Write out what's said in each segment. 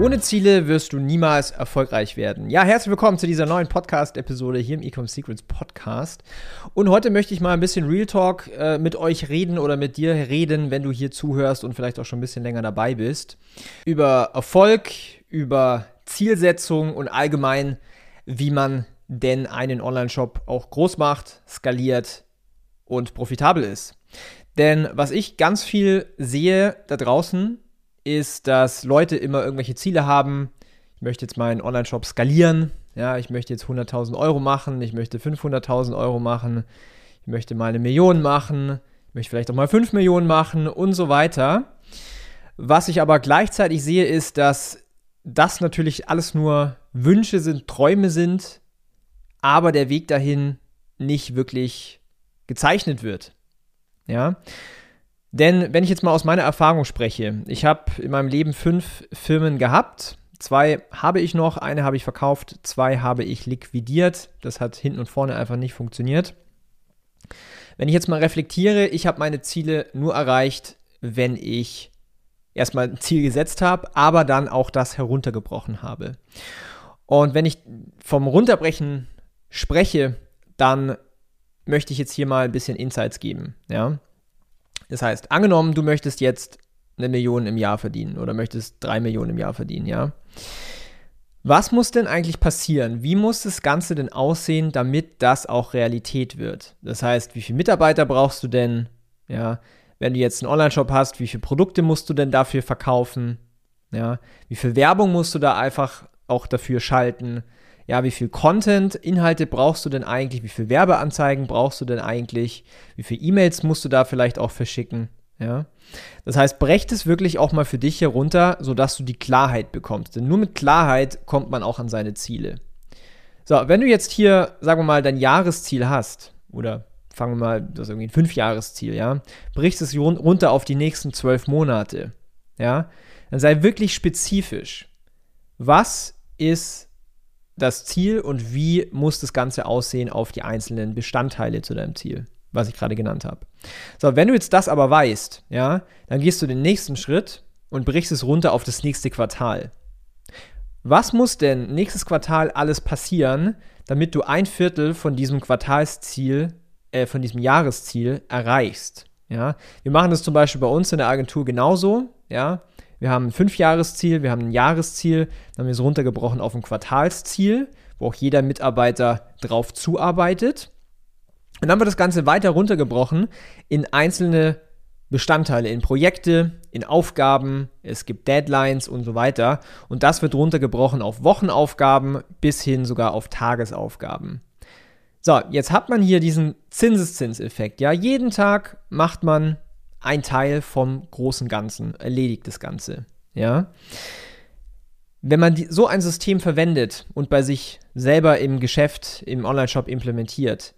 Ohne Ziele wirst du niemals erfolgreich werden. Ja, herzlich willkommen zu dieser neuen Podcast-Episode hier im Ecom Secrets Podcast. Und heute möchte ich mal ein bisschen Real Talk äh, mit euch reden oder mit dir reden, wenn du hier zuhörst und vielleicht auch schon ein bisschen länger dabei bist. Über Erfolg, über Zielsetzung und allgemein, wie man denn einen Online-Shop auch groß macht, skaliert und profitabel ist. Denn was ich ganz viel sehe da draußen, ist, dass Leute immer irgendwelche Ziele haben. Ich möchte jetzt meinen Online-Shop skalieren. Ja, ich möchte jetzt 100.000 Euro machen. Ich möchte 500.000 Euro machen. Ich möchte mal eine Million machen. Ich möchte vielleicht auch mal 5 Millionen machen und so weiter. Was ich aber gleichzeitig sehe, ist, dass das natürlich alles nur Wünsche sind, Träume sind, aber der Weg dahin nicht wirklich gezeichnet wird. Ja. Denn wenn ich jetzt mal aus meiner Erfahrung spreche, ich habe in meinem Leben fünf Firmen gehabt. Zwei habe ich noch, eine habe ich verkauft, zwei habe ich liquidiert. Das hat hinten und vorne einfach nicht funktioniert. Wenn ich jetzt mal reflektiere, ich habe meine Ziele nur erreicht, wenn ich erstmal ein Ziel gesetzt habe, aber dann auch das heruntergebrochen habe. Und wenn ich vom Runterbrechen spreche, dann möchte ich jetzt hier mal ein bisschen Insights geben. Ja? Das heißt, angenommen, du möchtest jetzt eine Million im Jahr verdienen oder möchtest drei Millionen im Jahr verdienen, ja. Was muss denn eigentlich passieren? Wie muss das Ganze denn aussehen, damit das auch Realität wird? Das heißt, wie viele Mitarbeiter brauchst du denn? Ja, wenn du jetzt einen Online-Shop hast, wie viele Produkte musst du denn dafür verkaufen? Ja, wie viel Werbung musst du da einfach auch dafür schalten? Ja, wie viel Content, Inhalte brauchst du denn eigentlich, wie viel Werbeanzeigen brauchst du denn eigentlich, wie viele E-Mails musst du da vielleicht auch verschicken, ja. Das heißt, brecht es wirklich auch mal für dich herunter, sodass du die Klarheit bekommst. Denn nur mit Klarheit kommt man auch an seine Ziele. So, wenn du jetzt hier, sagen wir mal, dein Jahresziel hast, oder fangen wir mal, das ist irgendwie ein Fünfjahresziel, ja, brichst es runter auf die nächsten zwölf Monate, ja, dann sei wirklich spezifisch. Was ist das Ziel und wie muss das Ganze aussehen auf die einzelnen Bestandteile zu deinem Ziel, was ich gerade genannt habe. So, wenn du jetzt das aber weißt, ja, dann gehst du den nächsten Schritt und brichst es runter auf das nächste Quartal. Was muss denn nächstes Quartal alles passieren, damit du ein Viertel von diesem Quartalsziel, äh, von diesem Jahresziel erreichst? Ja, wir machen das zum Beispiel bei uns in der Agentur genauso. Ja, wir haben ein Fünfjahresziel, wir haben ein Jahresziel, dann haben wir es runtergebrochen auf ein Quartalsziel, wo auch jeder Mitarbeiter drauf zuarbeitet. Und dann haben wir das Ganze weiter runtergebrochen in einzelne Bestandteile, in Projekte, in Aufgaben, es gibt Deadlines und so weiter. Und das wird runtergebrochen auf Wochenaufgaben bis hin sogar auf Tagesaufgaben. So, jetzt hat man hier diesen Zinseszinseffekt. Ja, jeden Tag macht man ein Teil vom großen Ganzen, erledigt das Ganze. Ja. Wenn man die, so ein System verwendet und bei sich selber im Geschäft, im Online-Shop implementiert,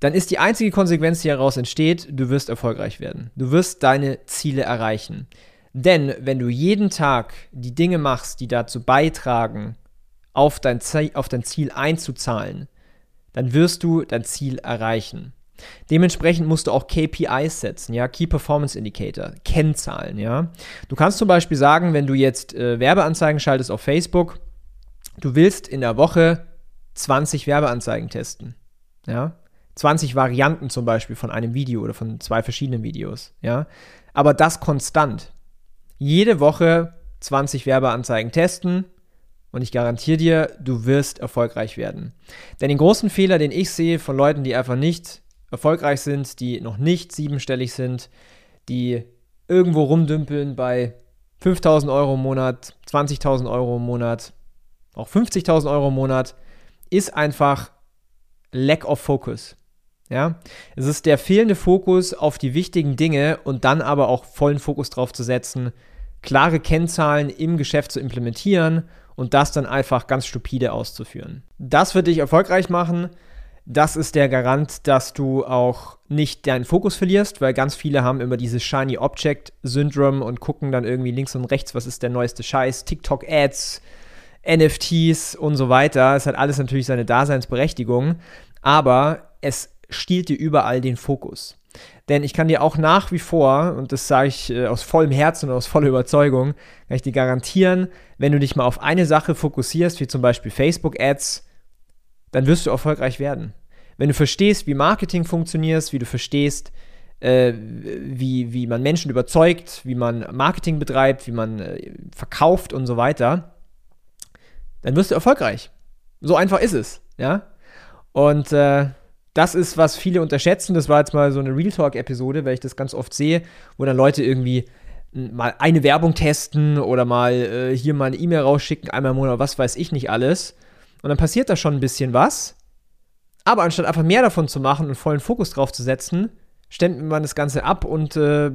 dann ist die einzige Konsequenz, die daraus entsteht, du wirst erfolgreich werden. Du wirst deine Ziele erreichen. Denn wenn du jeden Tag die Dinge machst, die dazu beitragen, auf dein, auf dein Ziel einzuzahlen, dann wirst du dein Ziel erreichen. Dementsprechend musst du auch KPIs setzen, ja, Key Performance Indicator, Kennzahlen, ja. Du kannst zum Beispiel sagen, wenn du jetzt äh, Werbeanzeigen schaltest auf Facebook, du willst in der Woche 20 Werbeanzeigen testen, ja. 20 Varianten zum Beispiel von einem Video oder von zwei verschiedenen Videos, ja. Aber das konstant. Jede Woche 20 Werbeanzeigen testen, und ich garantiere dir, du wirst erfolgreich werden. Denn den großen Fehler, den ich sehe von Leuten, die einfach nicht erfolgreich sind, die noch nicht siebenstellig sind, die irgendwo rumdümpeln bei 5000 Euro im Monat, 20.000 Euro im Monat, auch 50.000 Euro im Monat, ist einfach Lack of Focus. Ja, es ist der fehlende Fokus auf die wichtigen Dinge und dann aber auch vollen Fokus drauf zu setzen, klare Kennzahlen im Geschäft zu implementieren und das dann einfach ganz stupide auszuführen. Das wird dich erfolgreich machen das ist der Garant, dass du auch nicht deinen Fokus verlierst, weil ganz viele haben immer dieses Shiny Object Syndrome und gucken dann irgendwie links und rechts, was ist der neueste Scheiß, TikTok-Ads, NFTs und so weiter. Es hat alles natürlich seine Daseinsberechtigung, aber es stiehlt dir überall den Fokus. Denn ich kann dir auch nach wie vor, und das sage ich äh, aus vollem Herzen und aus voller Überzeugung, kann ich dir garantieren, wenn du dich mal auf eine Sache fokussierst, wie zum Beispiel Facebook-Ads, dann wirst du erfolgreich werden. Wenn du verstehst, wie Marketing funktioniert, wie du verstehst, äh, wie, wie man Menschen überzeugt, wie man Marketing betreibt, wie man äh, verkauft und so weiter, dann wirst du erfolgreich. So einfach ist es, ja. Und äh, das ist, was viele unterschätzen. Das war jetzt mal so eine Real Talk-Episode, weil ich das ganz oft sehe, wo dann Leute irgendwie mal eine Werbung testen oder mal äh, hier mal eine E-Mail rausschicken, einmal im Monat, was weiß ich nicht alles. Und dann passiert da schon ein bisschen was. Aber anstatt einfach mehr davon zu machen und vollen Fokus drauf zu setzen, stemmt man das Ganze ab und äh,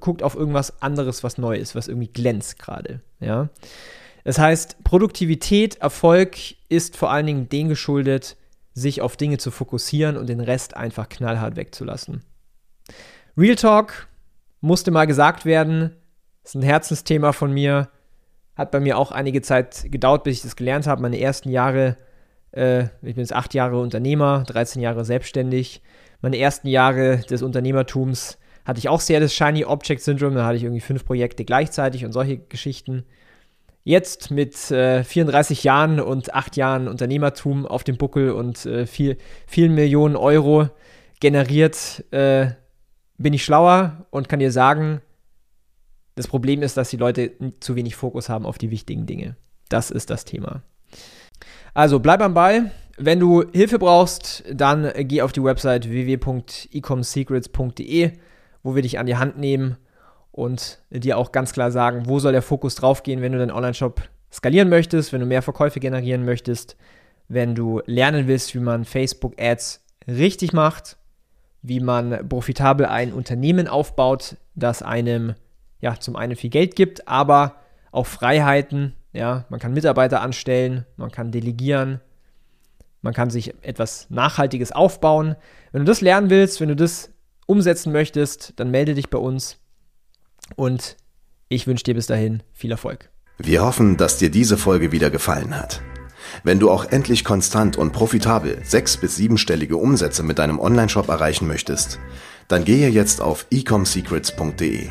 guckt auf irgendwas anderes, was neu ist, was irgendwie glänzt gerade. Ja? Das heißt, Produktivität, Erfolg ist vor allen Dingen den geschuldet, sich auf Dinge zu fokussieren und den Rest einfach knallhart wegzulassen. Real Talk musste mal gesagt werden, ist ein Herzensthema von mir, hat bei mir auch einige Zeit gedauert, bis ich das gelernt habe. Meine ersten Jahre, äh, ich bin jetzt acht Jahre Unternehmer, 13 Jahre selbstständig. Meine ersten Jahre des Unternehmertums hatte ich auch sehr das Shiny Object Syndrome. Da hatte ich irgendwie fünf Projekte gleichzeitig und solche Geschichten. Jetzt mit äh, 34 Jahren und acht Jahren Unternehmertum auf dem Buckel und äh, viel, vielen Millionen Euro generiert, äh, bin ich schlauer und kann dir sagen, das Problem ist, dass die Leute zu wenig Fokus haben auf die wichtigen Dinge. Das ist das Thema. Also bleib am Ball. Wenn du Hilfe brauchst, dann geh auf die Website www.ecomsecrets.de, wo wir dich an die Hand nehmen und dir auch ganz klar sagen, wo soll der Fokus drauf gehen, wenn du deinen Online-Shop skalieren möchtest, wenn du mehr Verkäufe generieren möchtest, wenn du lernen willst, wie man Facebook-Ads richtig macht, wie man profitabel ein Unternehmen aufbaut, das einem ja, zum einen viel Geld gibt, aber auch Freiheiten. Ja, man kann Mitarbeiter anstellen, man kann delegieren, man kann sich etwas Nachhaltiges aufbauen. Wenn du das lernen willst, wenn du das umsetzen möchtest, dann melde dich bei uns und ich wünsche dir bis dahin viel Erfolg. Wir hoffen, dass dir diese Folge wieder gefallen hat. Wenn du auch endlich konstant und profitabel sechs- bis siebenstellige Umsätze mit deinem Onlineshop erreichen möchtest, dann gehe jetzt auf ecomsecrets.de